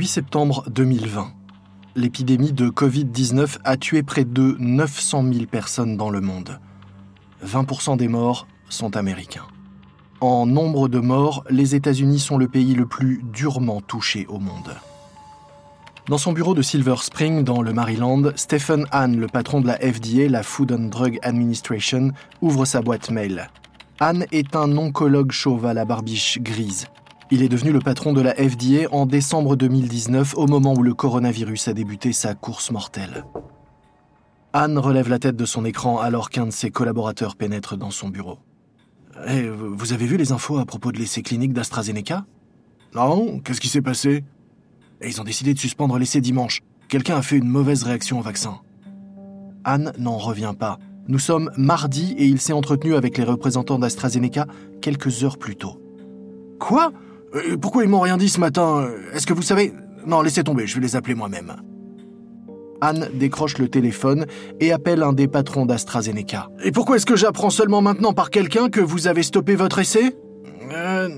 8 septembre 2020. L'épidémie de Covid-19 a tué près de 900 000 personnes dans le monde. 20% des morts sont américains. En nombre de morts, les États-Unis sont le pays le plus durement touché au monde. Dans son bureau de Silver Spring, dans le Maryland, Stephen Hahn, le patron de la FDA, la Food and Drug Administration, ouvre sa boîte mail. Hahn est un oncologue chauve à la barbiche grise. Il est devenu le patron de la FDA en décembre 2019, au moment où le coronavirus a débuté sa course mortelle. Anne relève la tête de son écran alors qu'un de ses collaborateurs pénètre dans son bureau. Eh, vous avez vu les infos à propos de l'essai clinique d'AstraZeneca? Non, qu'est-ce qui s'est passé? Eh, Ils ont décidé de suspendre l'essai dimanche. Quelqu'un a fait une mauvaise réaction au vaccin. Anne n'en revient pas. Nous sommes mardi et il s'est entretenu avec les représentants d'AstraZeneca quelques heures plus tôt. Quoi? Euh, pourquoi ils m'ont rien dit ce matin Est-ce que vous savez Non, laissez tomber, je vais les appeler moi-même. Anne décroche le téléphone et appelle un des patrons d'AstraZeneca. Et pourquoi est-ce que j'apprends seulement maintenant par quelqu'un que vous avez stoppé votre essai euh,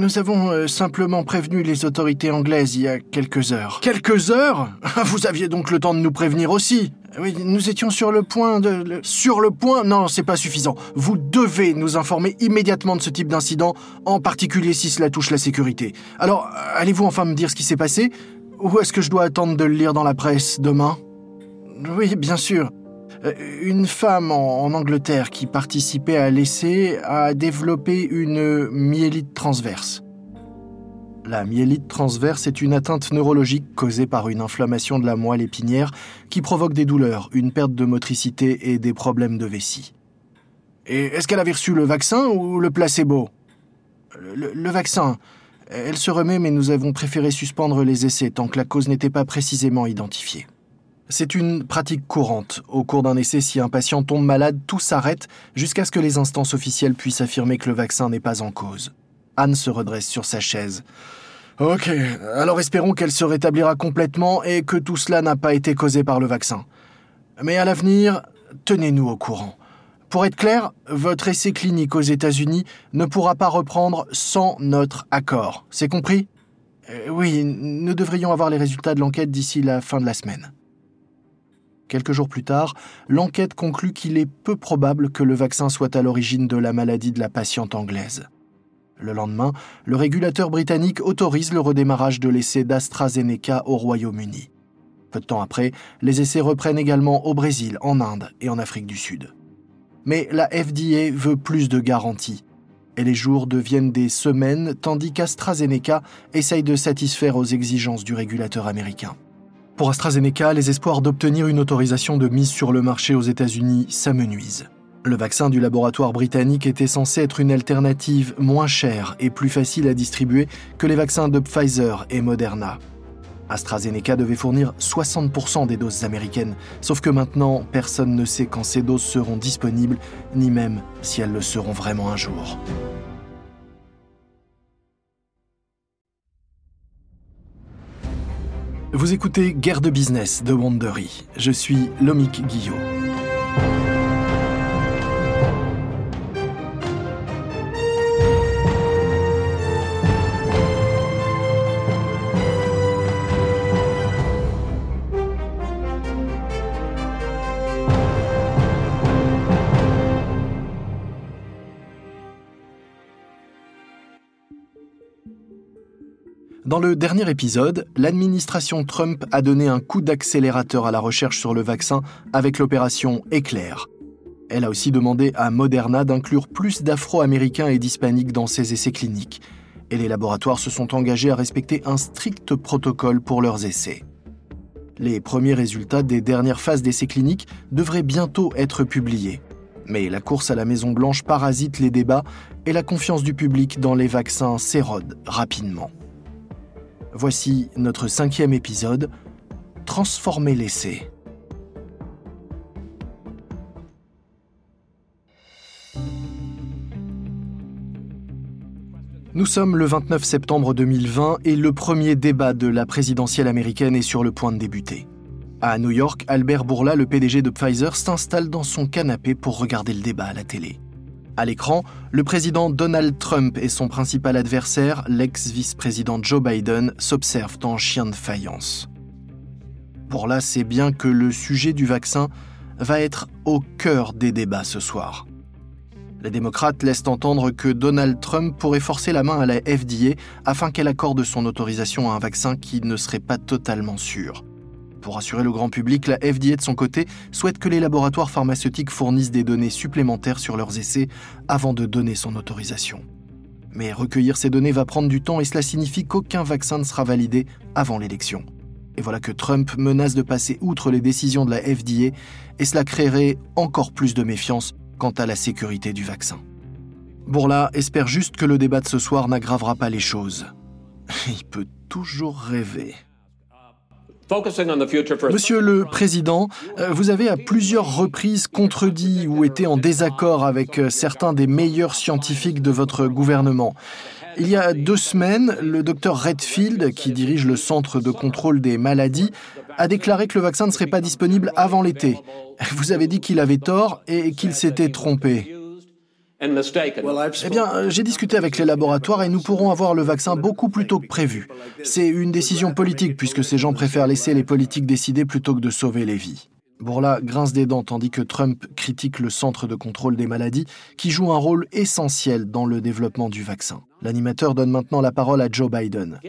Nous avons euh, simplement prévenu les autorités anglaises il y a quelques heures. Quelques heures? Vous aviez donc le temps de nous prévenir aussi oui, nous étions sur le point de... Sur le point? Non, c'est pas suffisant. Vous devez nous informer immédiatement de ce type d'incident, en particulier si cela touche la sécurité. Alors, allez-vous enfin me dire ce qui s'est passé? Ou est-ce que je dois attendre de le lire dans la presse demain? Oui, bien sûr. Euh, une femme en, Angleterre qui participait à l'essai a développé une myélite transverse. La myélite transverse est une atteinte neurologique causée par une inflammation de la moelle épinière qui provoque des douleurs, une perte de motricité et des problèmes de vessie. Et est-ce qu'elle avait reçu le vaccin ou le placebo? Le, vaccin. Elle se remet, mais nous avons préféré suspendre les essais tant que la cause n'était pas précisément identifiée. C'est une pratique courante. Au cours d'un essai, si un patient tombe malade, tout s'arrête jusqu'à ce que les instances officielles puissent affirmer que le vaccin n'est pas en cause. Anne se redresse sur sa chaise. Ok, alors espérons qu'elle se rétablira complètement et que tout cela n'a pas été causé par le vaccin. Mais à l'avenir, tenez-nous au courant. Pour être clair, votre essai clinique aux États-Unis ne pourra pas reprendre sans notre accord. C'est compris? Euh, Oui, nous devrions avoir les résultats de l'enquête d'ici la fin de la semaine. Quelques jours plus tard, l'enquête conclut qu'il est peu probable que le vaccin soit à l'origine de la maladie de la patiente anglaise. Le lendemain, le régulateur britannique autorise le redémarrage de l'essai d'AstraZeneca au Royaume-Uni. Peu de temps après, les essais reprennent également au Brésil, en Inde et en Afrique du Sud. Mais la FDA veut plus de garanties. Et les jours deviennent des semaines, tandis qu'AstraZeneca essaye de satisfaire aux exigences du régulateur américain. Pour AstraZeneca, les espoirs d'obtenir une autorisation de mise sur le marché aux États-Unis s'amenuisent. Le vaccin du laboratoire britannique était censé être une alternative moins chère et plus facile à distribuer que les vaccins de Pfizer et Moderna. AstraZeneca devait fournir 60% des doses américaines, sauf que maintenant, personne ne sait quand ces doses seront disponibles, ni même si elles le seront vraiment un jour. Vous écoutez Guerre de business de Wandery. Je suis Lomik Guillot. Dans le dernier épisode, l'administration Trump a donné un coup d'accélérateur à la recherche sur le vaccin avec l'opération Éclair. Elle a aussi demandé à Moderna d'inclure plus d'Afro-Américains et d'Hispaniques dans ses essais cliniques. Et les laboratoires se sont engagés à respecter un strict protocole pour leurs essais. Les premiers résultats des dernières phases d'essais cliniques devraient bientôt être publiés. Mais la course à la Maison-Blanche parasite les débats et la confiance du public dans les vaccins s'érode rapidement. Voici notre cinquième épisode, Transformer l'essai. Nous sommes le 29 septembre 2020 et le premier débat de la présidentielle américaine est sur le point de débuter. À New York, Albert Bourla, le PDG de Pfizer, s'installe dans son canapé pour regarder le débat à la télé. À l'écran, le président Donald Trump et son principal adversaire, l'ex-vice-président Joe Biden, s'observent en chien de faïence. Pour là, c'est bien que le sujet du vaccin va être au cœur des débats ce soir. Les démocrates laissent entendre que Donald Trump pourrait forcer la main à la FDA afin qu'elle accorde son autorisation à un vaccin qui ne serait pas totalement sûr. Pour assurer le grand public, la FDA de son côté souhaite que les laboratoires pharmaceutiques fournissent des données supplémentaires sur leurs essais avant de donner son autorisation. Mais recueillir ces données va prendre du temps et cela signifie qu'aucun vaccin ne sera validé avant l'élection. Et voilà que Trump menace de passer outre les décisions de la FDA et cela créerait encore plus de méfiance quant à la sécurité du vaccin. Bourla espère juste que le débat de ce soir n'aggravera pas les choses. Il peut toujours rêver. Monsieur le Président, euh, vous avez à plusieurs reprises contredit ou été en désaccord avec euh, certains des meilleurs scientifiques de votre gouvernement. Il y a deux semaines, le docteur Redfield, qui dirige le Centre de contrôle des maladies, a déclaré que le vaccin ne serait pas disponible avant l'été. Vous avez dit qu'il avait tort et qu'il s'était trompé. Eh bien, euh, j'ai discuté avec les laboratoires et nous pourrons avoir le vaccin beaucoup plus tôt que prévu. C'est une décision politique puisque ces gens préfèrent laisser les politiques décider plutôt que de sauver les vies. Bourla grince des dents tandis que Trump critique le Centre de contrôle des maladies qui joue un rôle essentiel dans le développement du vaccin. L'animateur donne maintenant la parole à Joe Biden.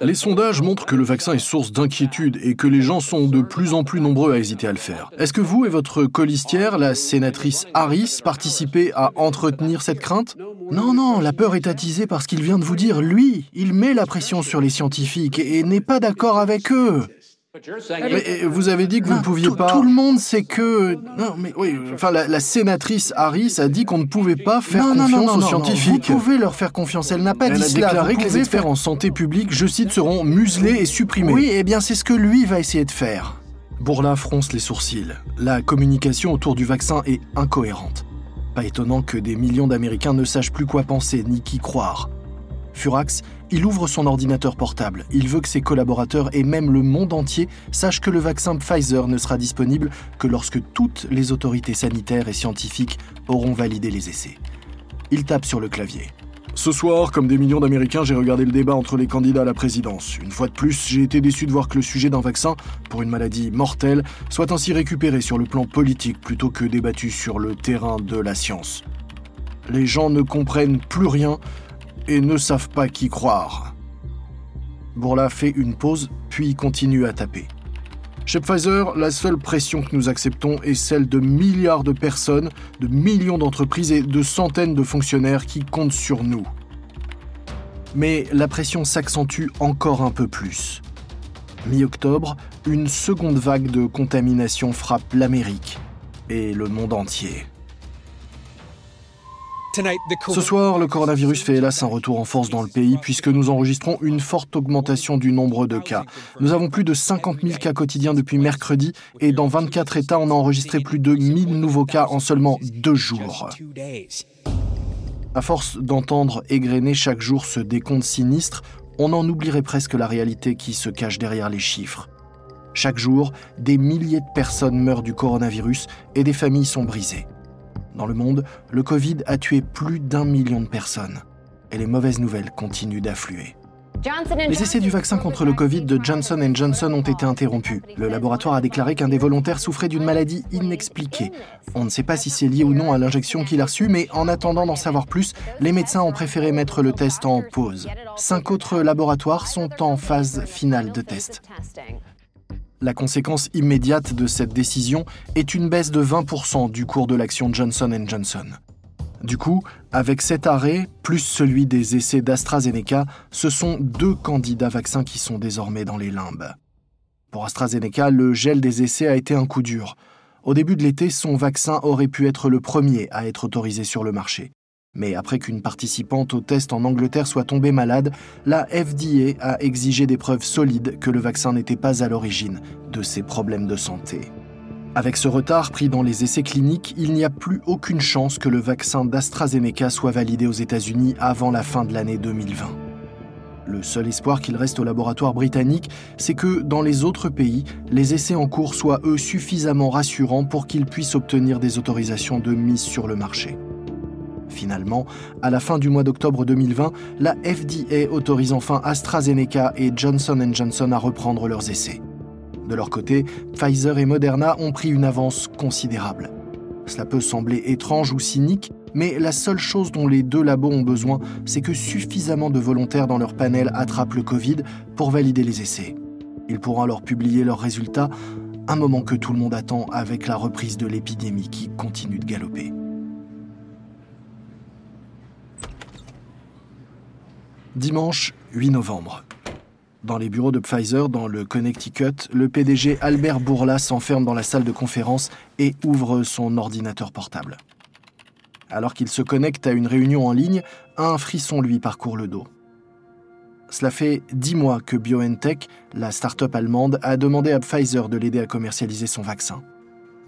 Les sondages montrent que le vaccin est source d'inquiétude et que les gens sont de plus en plus nombreux à hésiter à le faire. Est-ce que vous et votre colistière, la sénatrice Harris, participez à entretenir cette crainte? Non, non, la peur est attisée par ce qu'il vient de vous dire. Lui, il met la pression sur les scientifiques et n'est pas d'accord avec eux. Mais vous avez dit que vous ne pouviez pas. Tout le monde sait que. Non, mais oui. Enfin, la, sénatrice Harris a dit qu'on ne pouvait pas faire confiance aux scientifiques. Vous pouvez leur faire confiance. Elle n'a pas dit cela. Elle a déclaré que les experts en santé publique, je cite, seront muselés et supprimés. Oui, eh bien, c'est ce que lui va essayer de faire. Bourla fronce les sourcils. La communication autour du vaccin est incohérente. Pas étonnant que des millions d'Américains ne sachent plus quoi penser ni qui croire. Furax, il ouvre son ordinateur portable. Il veut que ses collaborateurs et même le monde entier sachent que le vaccin Pfizer ne sera disponible que lorsque toutes les autorités sanitaires et scientifiques auront validé les essais. Il tape sur le clavier. Ce soir, comme des millions d'Américains, j'ai regardé le débat entre les candidats à la présidence. Une fois de plus, j'ai été déçu de voir que le sujet d'un vaccin, pour une maladie mortelle, soit ainsi récupéré sur le plan politique plutôt que débattu sur le terrain de la science. Les gens ne comprennent plus rien et ne savent pas qui croire. Bourla fait une pause, puis continue à taper. Chez Pfizer, la seule pression que nous acceptons est celle de milliards de personnes, de millions d'entreprises et de centaines de fonctionnaires qui comptent sur nous. Mais la pression s'accentue encore un peu plus. Mi-octobre, une seconde vague de contamination frappe l'Amérique et le monde entier. Ce soir, le coronavirus fait hélas un retour en force dans le pays puisque nous enregistrons une forte augmentation du nombre de cas. Nous avons plus de 50 000 cas quotidiens depuis mercredi et dans 24 États, on a enregistré plus de 1000 nouveaux cas en seulement deux jours. À force d'entendre égrener chaque jour ce décompte sinistre, on en oublierait presque la réalité qui se cache derrière les chiffres. Chaque jour, des milliers de personnes meurent du coronavirus et des familles sont brisées. Dans le monde, le Covid a tué plus d'un million de personnes. Et les mauvaises nouvelles continuent d'affluer. Les essais du vaccin contre le Covid de Johnson Johnson ont été interrompus. Le laboratoire a déclaré qu'un des volontaires souffrait d'une maladie inexpliquée. On ne sait pas si c'est lié ou non à l'injection qu'il a reçue, mais en attendant d'en savoir plus, les médecins ont préféré mettre le test en pause. Cinq autres laboratoires sont en phase finale de test. La conséquence immédiate de cette décision est une baisse de 20% du cours de l'action Johnson Johnson. Du coup, avec cet arrêt, plus celui des essais d'AstraZeneca, ce sont deux candidats vaccins qui sont désormais dans les limbes. Pour AstraZeneca, le gel des essais a été un coup dur. Au début de l'été, son vaccin aurait pu être le premier à être autorisé sur le marché. Mais après qu'une participante au test en Angleterre soit tombée malade, la FDA a exigé des preuves solides que le vaccin n'était pas à l'origine de ses problèmes de santé. Avec ce retard pris dans les essais cliniques, il n'y a plus aucune chance que le vaccin d'AstraZeneca soit validé aux États-Unis avant la fin de l'année 2020. Le seul espoir qu'il reste au laboratoire britannique, c'est que dans les autres pays, les essais en cours soient eux suffisamment rassurants pour qu'ils puissent obtenir des autorisations de mise sur le marché. Finalement, à la fin du mois d'octobre 2020, la FDA autorise enfin AstraZeneca et Johnson Johnson à reprendre leurs essais. De leur côté, Pfizer et Moderna ont pris une avance considérable. Cela peut sembler étrange ou cynique, mais la seule chose dont les deux labos ont besoin, c'est que suffisamment de volontaires dans leur panel attrapent le Covid pour valider les essais. Ils pourront alors publier leurs résultats, un moment que tout le monde attend avec la reprise de l'épidémie qui continue de galoper. Dimanche 8 novembre. Dans les bureaux de Pfizer, dans le Connecticut, le PDG Albert Bourla s'enferme dans la salle de conférence et ouvre son ordinateur portable. Alors qu'il se connecte à une réunion en ligne, un frisson lui parcourt le dos. Cela fait dix mois que BioNTech, la start-up allemande, a demandé à Pfizer de l'aider à commercialiser son vaccin.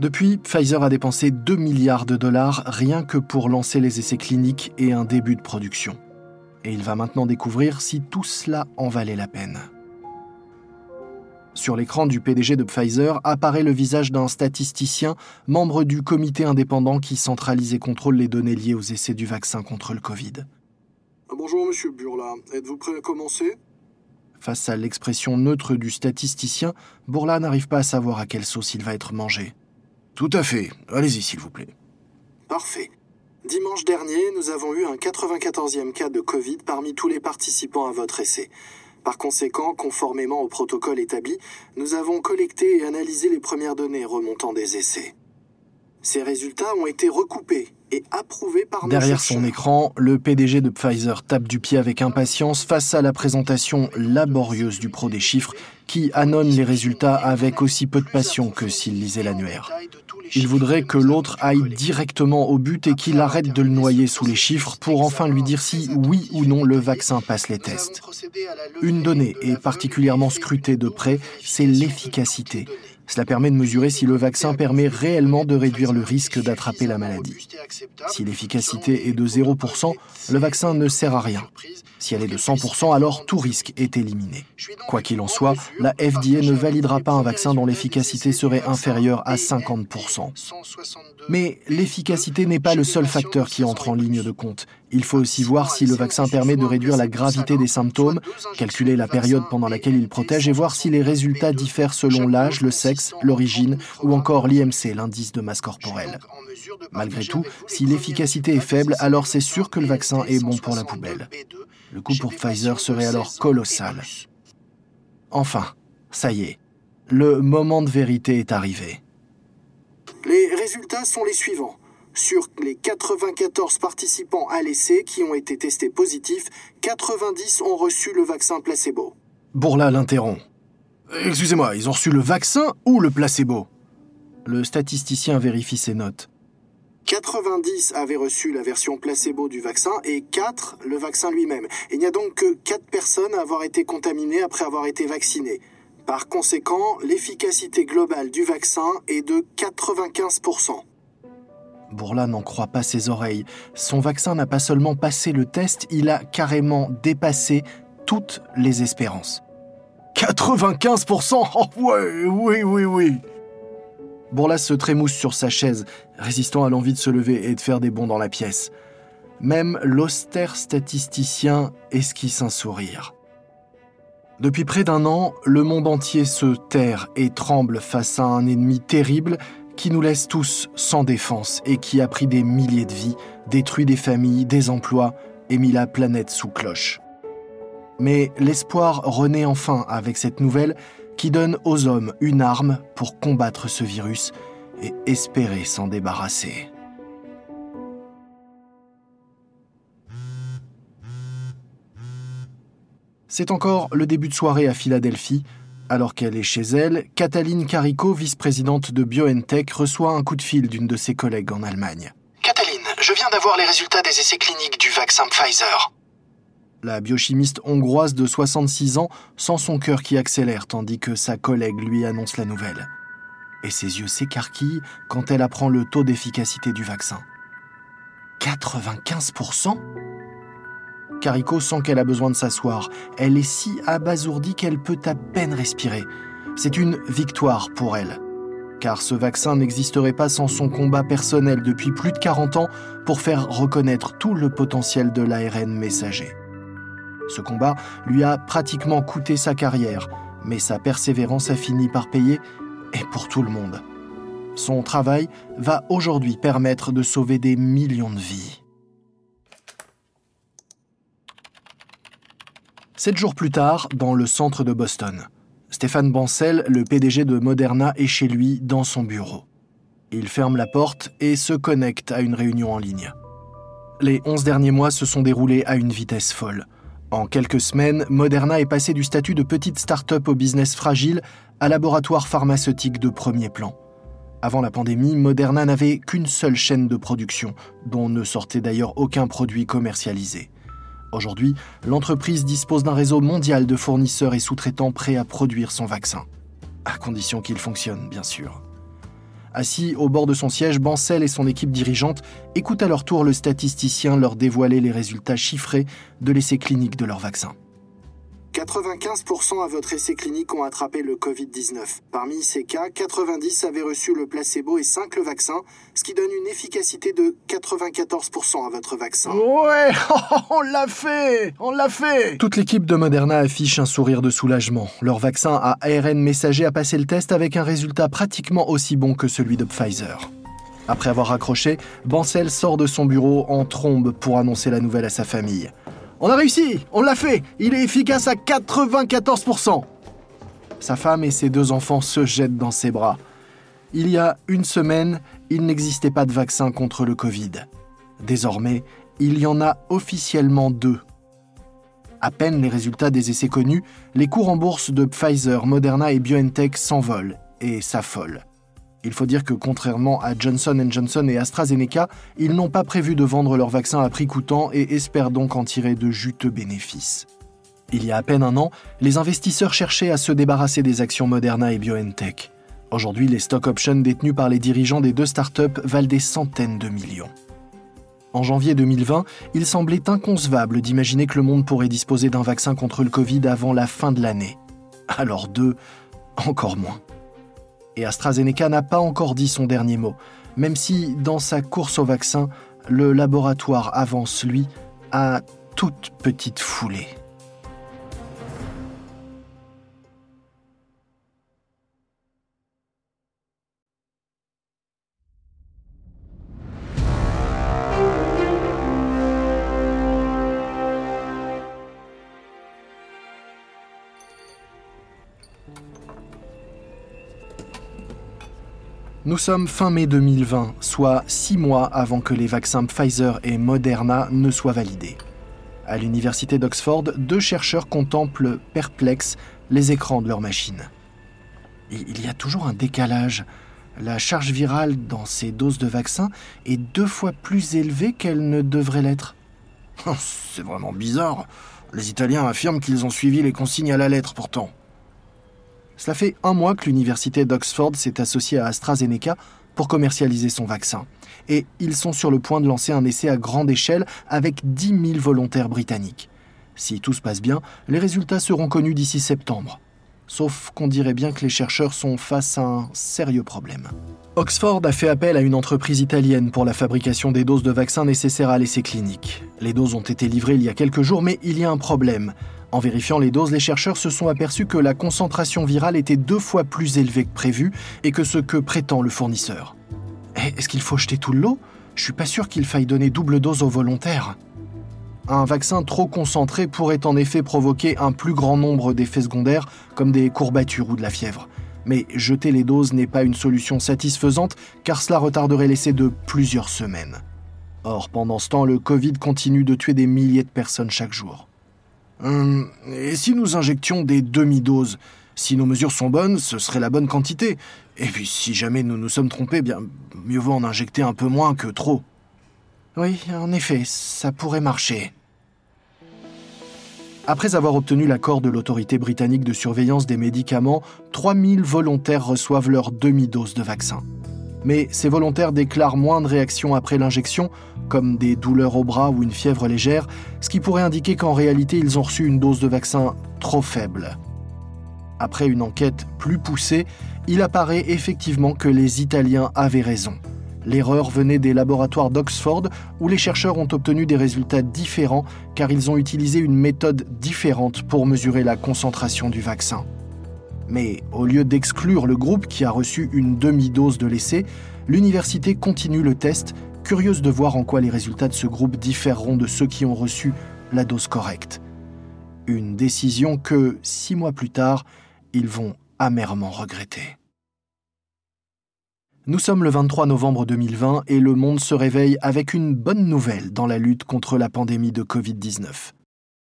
Depuis, Pfizer a dépensé 2 milliards de dollars rien que pour lancer les essais cliniques et un début de production et il va maintenant découvrir si tout cela en valait la peine. Sur l'écran du PDG de Pfizer apparaît le visage d'un statisticien, membre du comité indépendant qui centralise et contrôle les données liées aux essais du vaccin contre le Covid. Bonjour Monsieur Burla, êtes-vous prêt à commencer? Face à l'expression neutre du statisticien, Bourla n'arrive pas à savoir à quelle sauce il va être mangé. Tout à fait, allez-y s'il vous plaît. Parfait. Dimanche dernier, nous avons eu un 94e cas de Covid parmi tous les participants à votre essai. Par conséquent, conformément au protocole établi, nous avons collecté et analysé les premières données remontant des essais. Ces résultats ont été recoupés et approuvés par Derrière son écran, le PDG de Pfizer tape du pied avec impatience face à la présentation laborieuse du pro des chiffres qui annonce les résultats avec aussi peu de passion que s'il lisait l'annuaire. Il voudrait que l'autre aille directement au but et qu'il arrête de le noyer sous les chiffres pour enfin lui dire si oui ou non le vaccin passe les tests. Une donnée est particulièrement scrutée de près, c'est l'efficacité. Cela permet de mesurer si le vaccin permet réellement de réduire le risque d'attraper la maladie. Si l'efficacité est de 0%, le vaccin ne sert à rien. Si elle est de 100%, alors tout risque est éliminé. Quoi qu'il en soit, la FDA ne validera pas un vaccin dont l'efficacité serait inférieure à 50%. Mais l'efficacité n'est pas le seul facteur qui entre en ligne de compte. Il faut aussi voir si le vaccin permet de réduire la gravité des symptômes, calculer la période pendant laquelle il protège et voir si les résultats diffèrent selon l'âge, le sexe, l'origine ou encore l'IMC, l'indice de masse corporelle. Malgré tout, si l'efficacité est faible, alors c'est sûr que le vaccin est bon pour la poubelle. Le coût pour Pfizer serait alors colossal. Enfin, ça y est, le moment de vérité est arrivé. Les résultats sont les suivants. Sur les 94 participants à l'essai qui ont été testés positifs, 90 ont reçu le vaccin placebo. Bourla l'interrompt. Excusez-moi, ils ont reçu le vaccin ou le placebo? Le statisticien vérifie ses notes. 90 avaient reçu la version placebo du vaccin et 4 le vaccin lui-même. Il n'y a donc que 4 personnes à avoir été contaminées après avoir été vaccinées. Par conséquent, l'efficacité globale du vaccin est de 95%. Bourla n'en croit pas ses oreilles. Son vaccin n'a pas seulement passé le test, il a carrément dépassé toutes les espérances. 95% Oh ouais, oui, oui, oui Bourlas se trémousse sur sa chaise, résistant à l'envie de se lever et de faire des bonds dans la pièce. Même l'austère statisticien esquisse un sourire. Depuis près d'un an, le monde entier se terre et tremble face à un ennemi terrible qui nous laisse tous sans défense et qui a pris des milliers de vies, détruit des familles, des emplois et mis la planète sous cloche. Mais l'espoir renaît enfin avec cette nouvelle qui donne aux hommes une arme pour combattre ce virus et espérer s'en débarrasser. C'est encore le début de soirée à Philadelphie. Alors qu'elle est chez elle, Cataline Carico, vice-présidente de BioNTech, reçoit un coup de fil d'une de ses collègues en Allemagne. Cataline, je viens d'avoir les résultats des essais cliniques du vaccin Pfizer. La biochimiste hongroise de 66 ans sent son cœur qui accélère tandis que sa collègue lui annonce la nouvelle. Et ses yeux s'écarquillent quand elle apprend le taux d'efficacité du vaccin. 95% Carico sent qu'elle a besoin de s'asseoir. Elle est si abasourdie qu'elle peut à peine respirer. C'est une victoire pour elle. car ce vaccin n'existerait pas sans son combat personnel depuis plus de 40 ans pour faire reconnaître tout le potentiel de l'ARN messager. Ce combat lui a pratiquement coûté sa carrière, mais sa persévérance a fini par payer, et pour tout le monde. Son travail va aujourd'hui permettre de sauver des millions de vies. Sept jours plus tard, dans le centre de Boston, Stéphane Bancel, le PDG de Moderna, est chez lui dans son bureau. Il ferme la porte et se connecte à une réunion en ligne. Les onze derniers mois se sont déroulés à une vitesse folle. En quelques semaines, Moderna est passé du statut de petite start-up au business fragile à laboratoire pharmaceutique de premier plan. Avant la pandémie, Moderna n'avait qu'une seule chaîne de production, dont ne sortait d'ailleurs aucun produit commercialisé. Aujourd'hui, l'entreprise dispose d'un réseau mondial de fournisseurs et sous-traitants prêts à produire son vaccin. À condition qu'il fonctionne, bien sûr. Assis au bord de son siège, Bancel et son équipe dirigeante écoutent à leur tour le statisticien leur dévoiler les résultats chiffrés de l'essai clinique de leur vaccin. 95% à votre essai clinique ont attrapé le Covid-19. Parmi ces cas, 90 avaient reçu le placebo et 5 le vaccin, ce qui donne une efficacité de 94% à votre vaccin. Ouais, on l'a fait On l'a fait Toute l'équipe de Moderna affiche un sourire de soulagement. Leur vaccin à ARN messager a passé le test avec un résultat pratiquement aussi bon que celui de Pfizer. Après avoir raccroché, Bancel sort de son bureau en trombe pour annoncer la nouvelle à sa famille. On a réussi On l'a fait Il est efficace à 94% Sa femme et ses deux enfants se jettent dans ses bras. Il y a une semaine, il n'existait pas de vaccin contre le Covid. Désormais, il y en a officiellement deux. À peine les résultats des essais connus, les cours en bourse de Pfizer, Moderna et BioNTech s'envolent et s'affolent. Il faut dire que contrairement à Johnson Johnson et AstraZeneca, ils n'ont pas prévu de vendre leur vaccin à prix coûtant et espèrent donc en tirer de juteux bénéfices. Il y a à peine un an, les investisseurs cherchaient à se débarrasser des actions Moderna et BioNTech. Aujourd'hui, les stock options détenus par les dirigeants des deux startups valent des centaines de millions. En janvier 2020, il semblait inconcevable d'imaginer que le monde pourrait disposer d'un vaccin contre le Covid avant la fin de l'année. Alors deux, encore moins et AstraZeneca n'a pas encore dit son dernier mot, même si, dans sa course au vaccin, le laboratoire avance, lui, à toute petite foulée. Nous sommes fin mai 2020, soit six mois avant que les vaccins Pfizer et Moderna ne soient validés. À l'université d'Oxford, deux chercheurs contemplent perplexes les écrans de leur machine. Il y a toujours un décalage. La charge virale dans ces doses de vaccins est deux fois plus élevée qu'elle ne devrait l'être. C'est vraiment bizarre. Les Italiens affirment qu'ils ont suivi les consignes à la lettre pourtant. Cela fait un mois que l'université d'Oxford s'est associée à AstraZeneca pour commercialiser son vaccin. Et ils sont sur le point de lancer un essai à grande échelle avec 10 000 volontaires britanniques. Si tout se passe bien, les résultats seront connus d'ici septembre. Sauf qu'on dirait bien que les chercheurs sont face à un sérieux problème. Oxford a fait appel à une entreprise italienne pour la fabrication des doses de vaccins nécessaires à l'essai clinique. Les doses ont été livrées il y a quelques jours, mais il y a un problème. En vérifiant les doses, les chercheurs se sont aperçus que la concentration virale était deux fois plus élevée que prévu et que ce que prétend le fournisseur. Eh, est-ce qu'il faut jeter tout le lot? Je suis pas sûr qu'il faille donner double dose aux volontaires. Un vaccin trop concentré pourrait en effet provoquer un plus grand nombre d'effets secondaires, comme des courbatures ou de la fièvre. Mais jeter les doses n'est pas une solution satisfaisante, car cela retarderait l'essai de plusieurs semaines. Or, pendant ce temps, le Covid continue de tuer des milliers de personnes chaque jour. Hum, et si nous injections des demi-doses Si nos mesures sont bonnes, ce serait la bonne quantité. Et puis si jamais nous nous sommes trompés, bien mieux vaut en injecter un peu moins que trop. Oui, en effet, ça pourrait marcher. Après avoir obtenu l'accord de l'autorité britannique de surveillance des médicaments, 3000 volontaires reçoivent leur demi-dose de vaccin mais ces volontaires déclarent moins de réactions après l'injection, comme des douleurs au bras ou une fièvre légère, ce qui pourrait indiquer qu'en réalité ils ont reçu une dose de vaccin trop faible. Après une enquête plus poussée, il apparaît effectivement que les Italiens avaient raison. L'erreur venait des laboratoires d'Oxford où les chercheurs ont obtenu des résultats différents car ils ont utilisé une méthode différente pour mesurer la concentration du vaccin. Mais au lieu d'exclure le groupe qui a reçu une demi-dose de l'essai, l'université continue le test, curieuse de voir en quoi les résultats de ce groupe différeront de ceux qui ont reçu la dose correcte. Une décision que, six mois plus tard, ils vont amèrement regretter. Nous sommes le 23 novembre 2020 et le monde se réveille avec une bonne nouvelle dans la lutte contre la pandémie de Covid-19.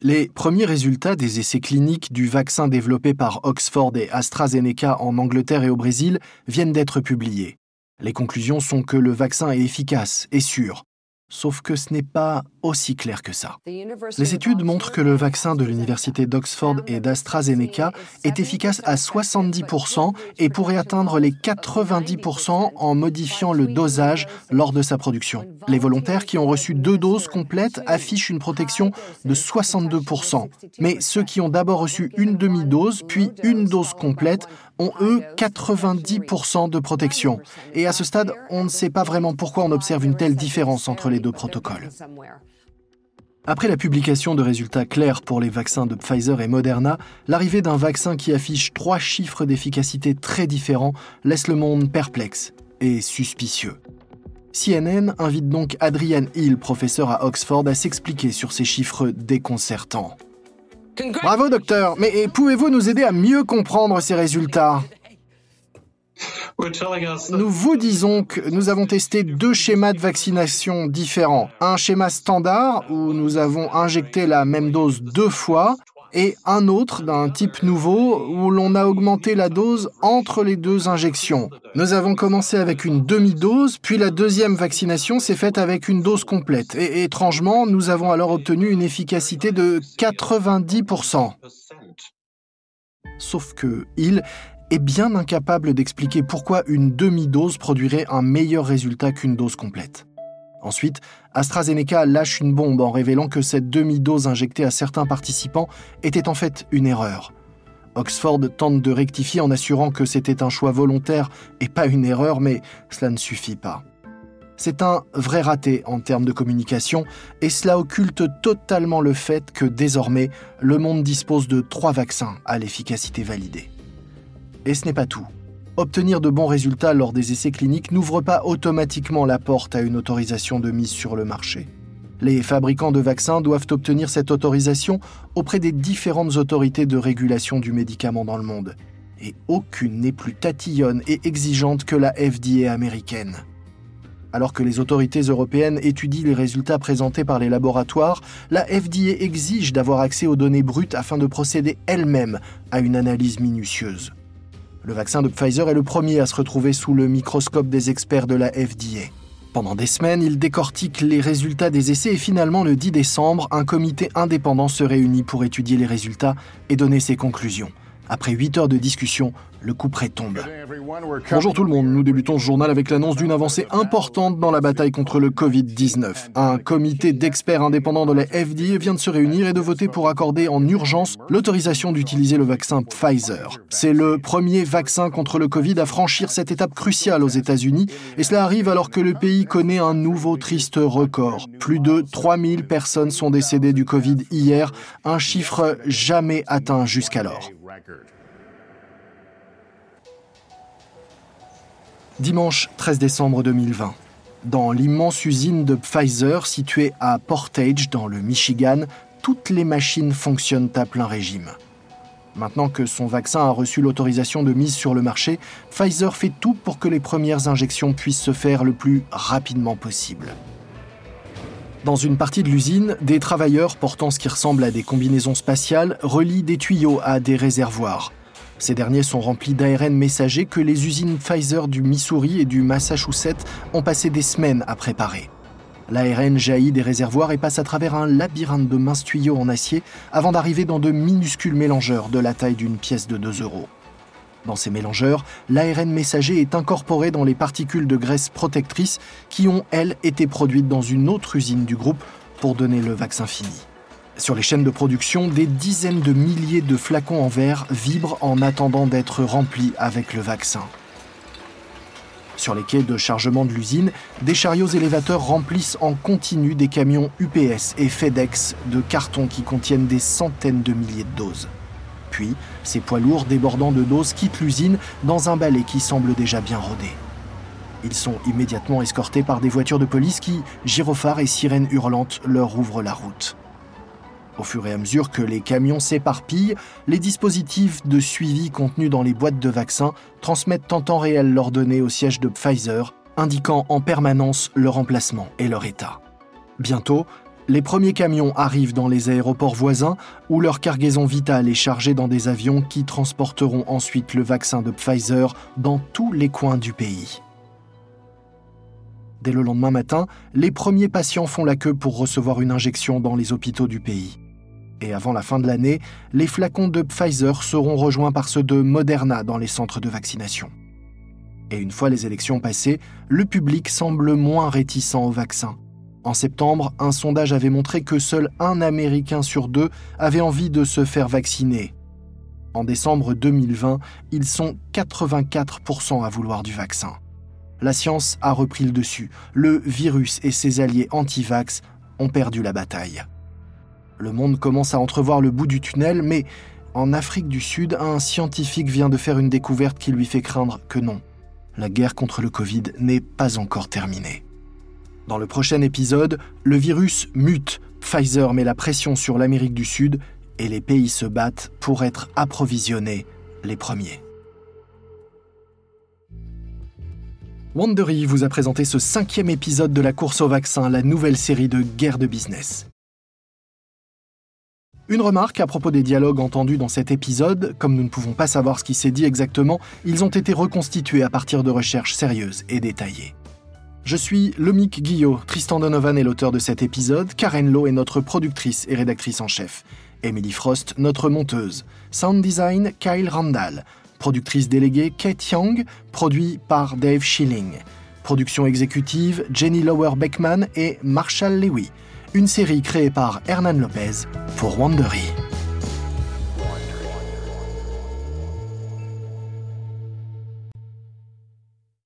Les premiers résultats des essais cliniques du vaccin développé par Oxford et AstraZeneca en Angleterre et au Brésil viennent d'être publiés. Les conclusions sont que le vaccin est efficace et sûr, Sauf que ce n'est pas aussi clair que ça. Les études montrent que le vaccin de l'université d'Oxford et d'AstraZeneca est efficace à 70% et pourrait atteindre les 90% en modifiant le dosage lors de sa production. Les volontaires qui ont reçu deux doses complètes affichent une protection de 62%, mais ceux qui ont d'abord reçu une demi-dose puis une dose complète ont eux 90% de protection. Et à ce stade, on ne sait pas vraiment pourquoi on observe une telle différence entre les deux protocoles. Après la publication de résultats clairs pour les vaccins de Pfizer et Moderna, l'arrivée d'un vaccin qui affiche trois chiffres d'efficacité très différents laisse le monde perplexe et suspicieux. CNN invite donc Adrian Hill, professeur à Oxford, à s'expliquer sur ces chiffres déconcertants. Bravo docteur, mais pouvez-vous nous aider à mieux comprendre ces résultats? Nous vous disons que nous avons testé deux schémas de vaccination différents. Un schéma standard où nous avons injecté la même dose deux fois et un autre d'un type nouveau où l'on a augmenté la dose entre les deux injections. Nous avons commencé avec une demi-dose, puis la deuxième vaccination s'est faite avec une dose complète. Et étrangement, nous avons alors obtenu une efficacité de 90%. Sauf que il est bien incapable d'expliquer pourquoi une demi-dose produirait un meilleur résultat qu'une dose complète. Ensuite, AstraZeneca lâche une bombe en révélant que cette demi-dose injectée à certains participants était en fait une erreur. Oxford tente de rectifier en assurant que c'était un choix volontaire et pas une erreur, mais cela ne suffit pas. C'est un vrai raté en termes de communication et cela occulte totalement le fait que désormais, le monde dispose de trois vaccins à l'efficacité validée. Et ce n'est pas tout. Obtenir de bons résultats lors des essais cliniques n'ouvre pas automatiquement la porte à une autorisation de mise sur le marché. Les fabricants de vaccins doivent obtenir cette autorisation auprès des différentes autorités de régulation du médicament dans le monde. Et aucune n'est plus tatillonne et exigeante que la FDA américaine. Alors que les autorités européennes étudient les résultats présentés par les laboratoires, la FDA exige d'avoir accès aux données brutes afin de procéder elle-même à une analyse minutieuse. Le vaccin de Pfizer est le premier à se retrouver sous le microscope des experts de la FDA. Pendant des semaines, il décortique les résultats des essais et finalement le 10 décembre, un comité indépendant se réunit pour étudier les résultats et donner ses conclusions. Après 8 heures de discussion, le coup près tombe. Bonjour tout le monde, nous débutons ce journal avec l'annonce d'une avancée importante dans la bataille contre le Covid-19. Un comité d'experts indépendants de la FDA vient de se réunir et de voter pour accorder en urgence l'autorisation d'utiliser le vaccin Pfizer. C'est le premier vaccin contre le Covid à franchir cette étape cruciale aux États-Unis et cela arrive alors que le pays connaît un nouveau triste record. Plus de 3000 personnes sont décédées du Covid hier, un chiffre jamais atteint jusqu'alors. Dimanche 13 décembre 2020. Dans l'immense usine de Pfizer située à Portage dans le Michigan, toutes les machines fonctionnent à plein régime. Maintenant que son vaccin a reçu l'autorisation de mise sur le marché, Pfizer fait tout pour que les premières injections puissent se faire le plus rapidement possible. Dans une partie de l'usine, des travailleurs portant ce qui ressemble à des combinaisons spatiales relient des tuyaux à des réservoirs. Ces derniers sont remplis d'ARN messager que les usines Pfizer du Missouri et du Massachusetts ont passé des semaines à préparer. L'ARN jaillit des réservoirs et passe à travers un labyrinthe de minces tuyaux en acier avant d'arriver dans de minuscules mélangeurs de la taille d'une pièce de 2 euros. Dans ces mélangeurs, l'ARN messager est incorporé dans les particules de graisse protectrice qui ont, elles, été produites dans une autre usine du groupe pour donner le vaccin fini. Sur les chaînes de production, des dizaines de milliers de flacons en verre vibrent en attendant d'être remplis avec le vaccin. Sur les quais de chargement de l'usine, des chariots élévateurs remplissent en continu des camions UPS et FedEx de cartons qui contiennent des centaines de milliers de doses. Puis, ces poids lourds débordant de doses quittent l'usine dans un balai qui semble déjà bien rodé. Ils sont immédiatement escortés par des voitures de police qui, gyrophares et sirènes hurlantes, leur ouvrent la route. Au fur et à mesure que les camions s'éparpillent, les dispositifs de suivi contenus dans les boîtes de vaccins transmettent en temps réel leurs données au siège de Pfizer, indiquant en permanence leur emplacement et leur état. Bientôt, les premiers camions arrivent dans les aéroports voisins où leur cargaison vitale est chargée dans des avions qui transporteront ensuite le vaccin de Pfizer dans tous les coins du pays. Dès le lendemain matin, les premiers patients font la queue pour recevoir une injection dans les hôpitaux du pays. Et avant la fin de l'année, les flacons de Pfizer seront rejoints par ceux de Moderna dans les centres de vaccination. Et une fois les élections passées, le public semble moins réticent au vaccin. En septembre, un sondage avait montré que seul un Américain sur deux avait envie de se faire vacciner. En décembre 2020, ils sont 84% à vouloir du vaccin la science a repris le dessus. Le virus et ses alliés anti-vax ont perdu la bataille. Le monde commence à entrevoir le bout du tunnel, mais en Afrique du Sud, un scientifique vient de faire une découverte qui lui fait craindre que non. La guerre contre le Covid n'est pas encore terminée. Dans le prochain épisode, le virus mute. Pfizer met la pression sur l'Amérique du Sud et les pays se battent pour être approvisionnés les premiers. Wandery vous a présenté ce cinquième épisode de la course au vaccin, la nouvelle série de guerre de business. Une remarque à propos des dialogues entendus dans cet épisode, comme nous ne pouvons pas savoir ce qui s'est dit exactement, ils ont été reconstitués à partir de recherches sérieuses et détaillées. Je suis Lomic Guillot, Tristan Donovan est l'auteur de cet épisode, Karen Lowe est notre productrice et rédactrice en chef, Emily Frost, notre monteuse, Sound Design, Kyle Randall, Productrice déléguée Kate Young, produit par Dave Schilling. Production exécutive Jenny Lower Beckman et Marshall Lewy. Une série créée par Hernan Lopez pour Wandery.